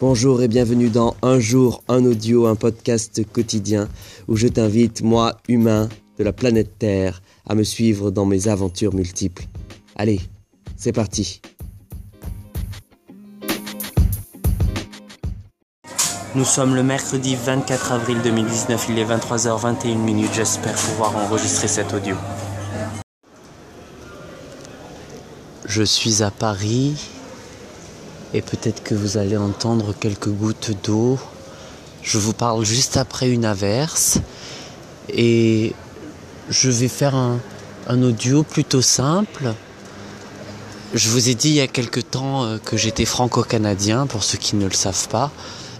Bonjour et bienvenue dans Un jour, un audio, un podcast quotidien où je t'invite, moi, humain de la planète Terre, à me suivre dans mes aventures multiples. Allez, c'est parti. Nous sommes le mercredi 24 avril 2019, il est 23h21 j'espère pouvoir enregistrer cet audio. Je suis à Paris et peut-être que vous allez entendre quelques gouttes d'eau. Je vous parle juste après une averse et je vais faire un, audio plutôt simple. Je vous ai dit il y a quelque temps euh, que j'étais franco-canadien, pour ceux qui ne le savent pas.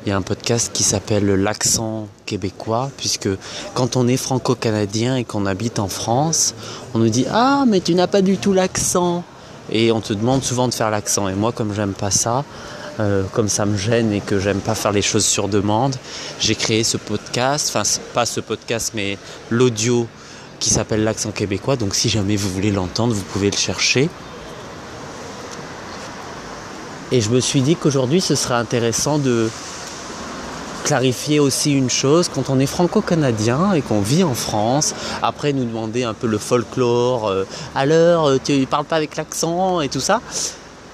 Il y a un podcast qui s'appelle L'accent québécois, puisque quand on est franco-canadien et qu'on habite en France, on nous dit Ah, mais tu n'as pas du tout l'accent et on te demande souvent de faire l'accent. Et moi, comme j'aime pas ça, euh, comme ça me gêne et que j'aime pas faire les choses sur demande, j'ai créé ce podcast, enfin pas ce podcast, mais l'audio qui s'appelle l'accent québécois. Donc si jamais vous voulez l'entendre, vous pouvez le chercher. Et je me suis dit qu'aujourd'hui, ce serait intéressant de clarifier aussi une chose, quand on est franco-canadien et qu'on vit en France, après nous demander un peu le folklore, euh, alors euh, tu parles pas avec l'accent et tout ça,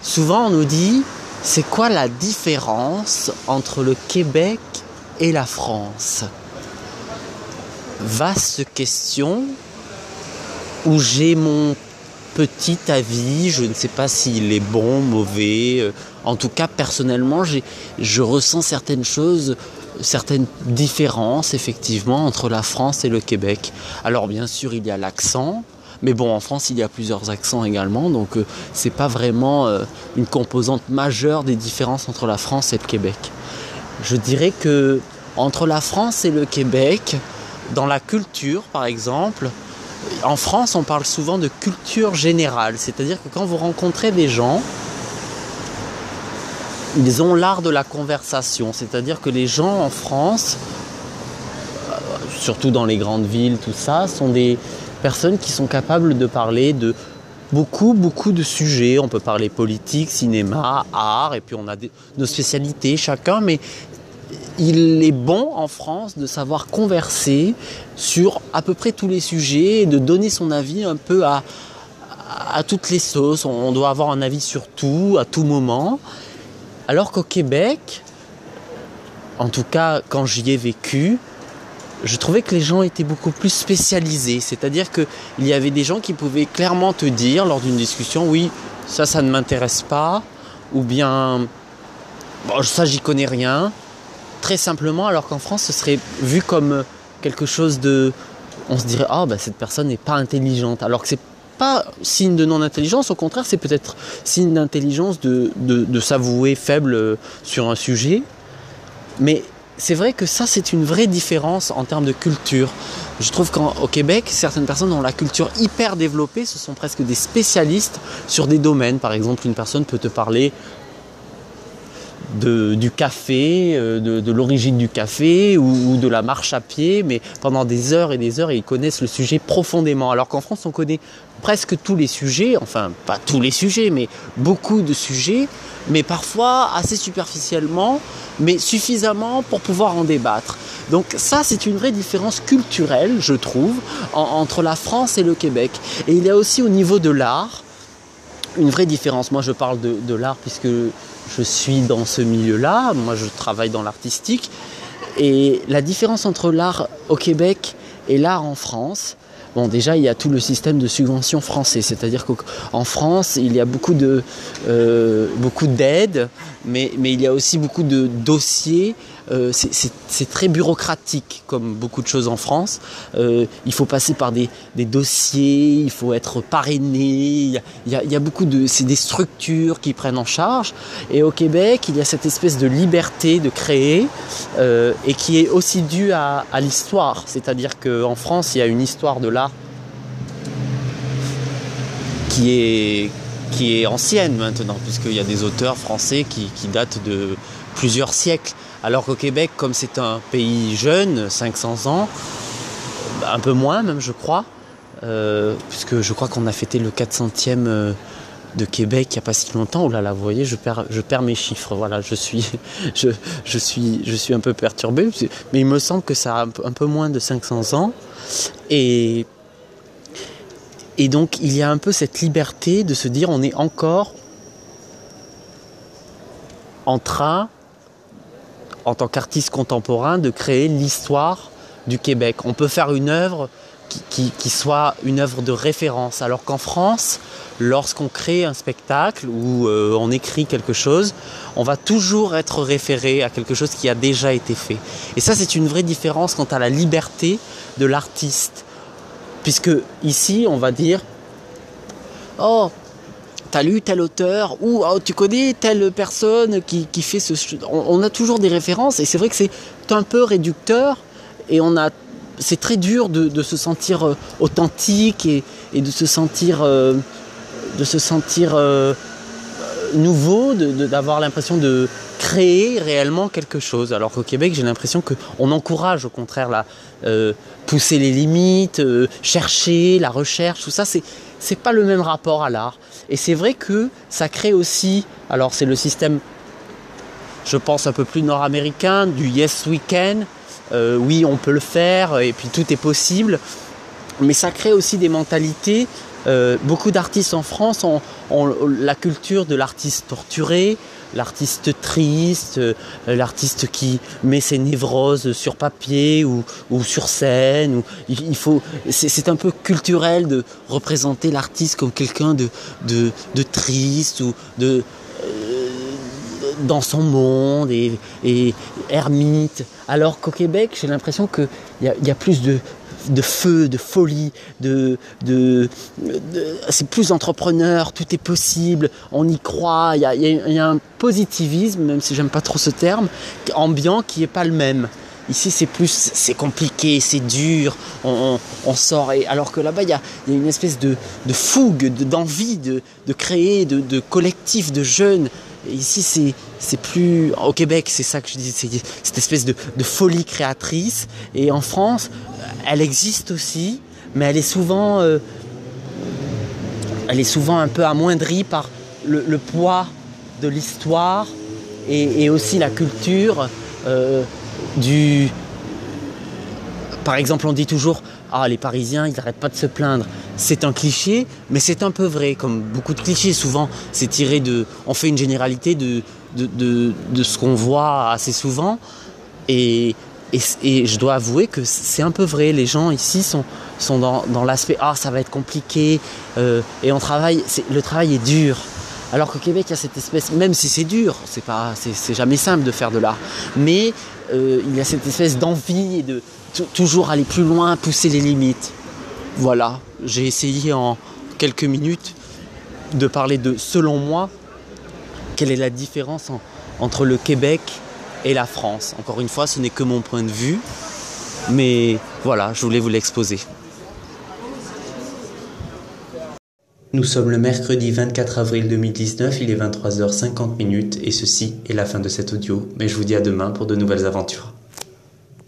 souvent on nous dit c'est quoi la différence entre le Québec et la France? Vaste question où j'ai mon petit avis, je ne sais pas s'il est bon, mauvais. Euh, en tout cas, personnellement, je ressens certaines choses certaines différences effectivement entre la France et le Québec. Alors bien sûr il y a l'accent, mais bon en France il y a plusieurs accents également, donc euh, c'est pas vraiment euh, une composante majeure des différences entre la France et le Québec. Je dirais que entre la France et le Québec, dans la culture par exemple, en France on parle souvent de culture générale, c'est-à-dire que quand vous rencontrez des gens, ils ont l'art de la conversation. C'est-à-dire que les gens en France, euh, surtout dans les grandes villes, tout ça, sont des personnes qui sont capables de parler de beaucoup, beaucoup de sujets. On peut parler politique, cinéma, art, et puis on a nos spécialités chacun, mais il est bon en France de savoir converser sur à peu près tous les sujets et de donner son avis un peu à, toutes les sauces. On doit avoir un avis sur tout, à tout moment. Alors qu'au Québec, en tout cas quand j'y ai vécu, je trouvais que les gens étaient beaucoup plus spécialisés. C'est-à-dire qu'il y avait des gens qui pouvaient clairement te dire lors d'une discussion, oui, ça, ça ne m'intéresse pas, ou bien, bon, ça, j'y connais rien. Très simplement, alors qu'en France, ce serait vu comme quelque chose de... On se dirait, oh, cette personne n'est pas intelligente. Alors que c'est pas signe de non-intelligence, au contraire, c'est peut-être signe d'intelligence de, de, s'avouer faible euh, sur un sujet. Mais c'est vrai que ça, c'est une vraie différence en termes de culture. Je trouve qu'au Québec, certaines personnes ont la culture hyper développée, ce sont presque des spécialistes sur des domaines. Par exemple, une personne peut te parler du café, euh, de, l'origine du café ou, de la marche à pied, mais pendant des heures et des heures, ils connaissent le sujet profondément. Alors qu'en France, on connaît presque tous les sujets, enfin pas tous les sujets, mais beaucoup de sujets, mais parfois assez superficiellement, mais suffisamment pour pouvoir en débattre. Donc ça, c'est une vraie différence culturelle, je trouve, entre la France et le Québec. Et il y a aussi au niveau de l'art, une vraie différence. Moi, je parle de, l'art puisque je suis dans ce milieu-là, moi je travaille dans l'artistique, et la différence entre l'art au Québec et l'art en France, Bon, déjà, il y a tout le système de subvention français, c'est-à-dire qu'en France, il y a beaucoup euh, d'aides, mais il y a aussi beaucoup de dossiers euh, c'est très bureaucratique comme beaucoup de choses en France. Euh, il faut passer par des, dossiers, il faut être parrainé. Il y a, beaucoup de, c'est des structures qui prennent en charge. Et au Québec, il y a cette espèce de liberté de créer euh, et qui est aussi due à, l'histoire. C'est-à-dire qu'en France, il y a une histoire de l'art qui est qui est ancienne maintenant, puisqu'il y a des auteurs français qui datent de plusieurs siècles. Alors qu'au Québec, comme c'est un pays jeune, 500 ans, un peu moins même je crois, euh, puisque je crois qu'on a fêté le 400e euh, de Québec il n'y a pas si longtemps. Oh là là, vous voyez, je perds, mes chiffres. Voilà, je suis, un peu perturbé, mais il me semble que ça a un peu, un peu moins de 500 ans. Et, et donc, il y a un peu cette liberté de se dire, on est encore en train, en tant qu'artiste contemporain, de créer l'histoire du Québec. On peut faire une œuvre qui, soit une œuvre de référence. Alors qu'en France, lorsqu'on crée un spectacle ou euh, on écrit quelque chose, on va toujours être référé à quelque chose qui a déjà été fait. Et ça, c'est une vraie différence quant à la liberté de l'artiste. Puisque ici, on va dire, oh, t'as lu tel auteur ou oh, tu connais telle personne qui, fait ce... On, a toujours des références et c'est vrai que c'est un peu réducteur et on a c'est très dur de, se sentir euh, authentique et, de se sentir, euh, de se sentir euh, nouveau, d'avoir l'impression de créer réellement quelque chose. Alors qu'au Québec, j'ai l'impression qu'on encourage au contraire la, pousser les limites, chercher, la recherche, tout ça, c'est c'est pas le même rapport à l'art. Et c'est vrai que ça crée aussi, alors c'est le système, je pense un peu plus nord-américain, du Yes Weekend, euh, oui, on peut le faire, et puis tout est possible. Mais ça crée aussi des mentalités. Euh, beaucoup d'artistes en France ont, la culture de l'artiste torturé, l'artiste triste, euh, l'artiste qui met ses névroses sur papier ou, sur scène. il, c'est, un peu culturel de représenter l'artiste comme quelqu'un de, triste ou de dans son monde et, ermite. Alors qu'au Québec, j'ai l'impression qu'il y, a plus de, de feu, de folie, de, de, c'est plus entrepreneur, tout est possible, on y croit, il y a, un positivisme, même si j'aime pas trop ce terme, ambiant qui n'est pas le même. Ici, c'est plus, c'est compliqué, c'est dur, on, sort. Et, alors que là-bas, il y a, une espèce de, de fougue, d'envie de, de, créer, de, de collectif de jeunes ici, c'est plus. Au Québec, c'est ça que je dis, c'est cette espèce de, folie créatrice. Et en France, elle existe aussi, mais elle est souvent. Euh, elle est souvent un peu amoindrie par le, poids de l'histoire et, aussi la culture euh, du. Par exemple, on dit toujours ah les Parisiens ils n'arrêtent pas de se plaindre. C'est un cliché, mais c'est un peu vrai, comme beaucoup de clichés. Souvent, c'est tiré de, on fait une généralité de de, de, ce qu'on voit assez souvent, et, et, je dois avouer que c'est un peu vrai. Les gens ici sont sont dans, dans l'aspect ah ça va être compliqué euh, et on travaille. Le travail est dur. Alors qu'au Québec, il y a cette espèce, même si c'est dur, c'est pas, c'est jamais simple de faire de l'art, mais euh, il y a cette espèce d'envie et de, toujours aller plus loin, pousser les limites. Voilà, j'ai essayé en quelques minutes de parler de, selon moi, quelle est la différence entre le Québec et la France. Encore une fois, ce n'est que mon point de vue, mais voilà, je voulais vous l'exposer. Nous sommes le mercredi 24 avril 2019, il est 23h50 et ceci est la fin de cet audio, mais je vous dis à demain pour de nouvelles aventures.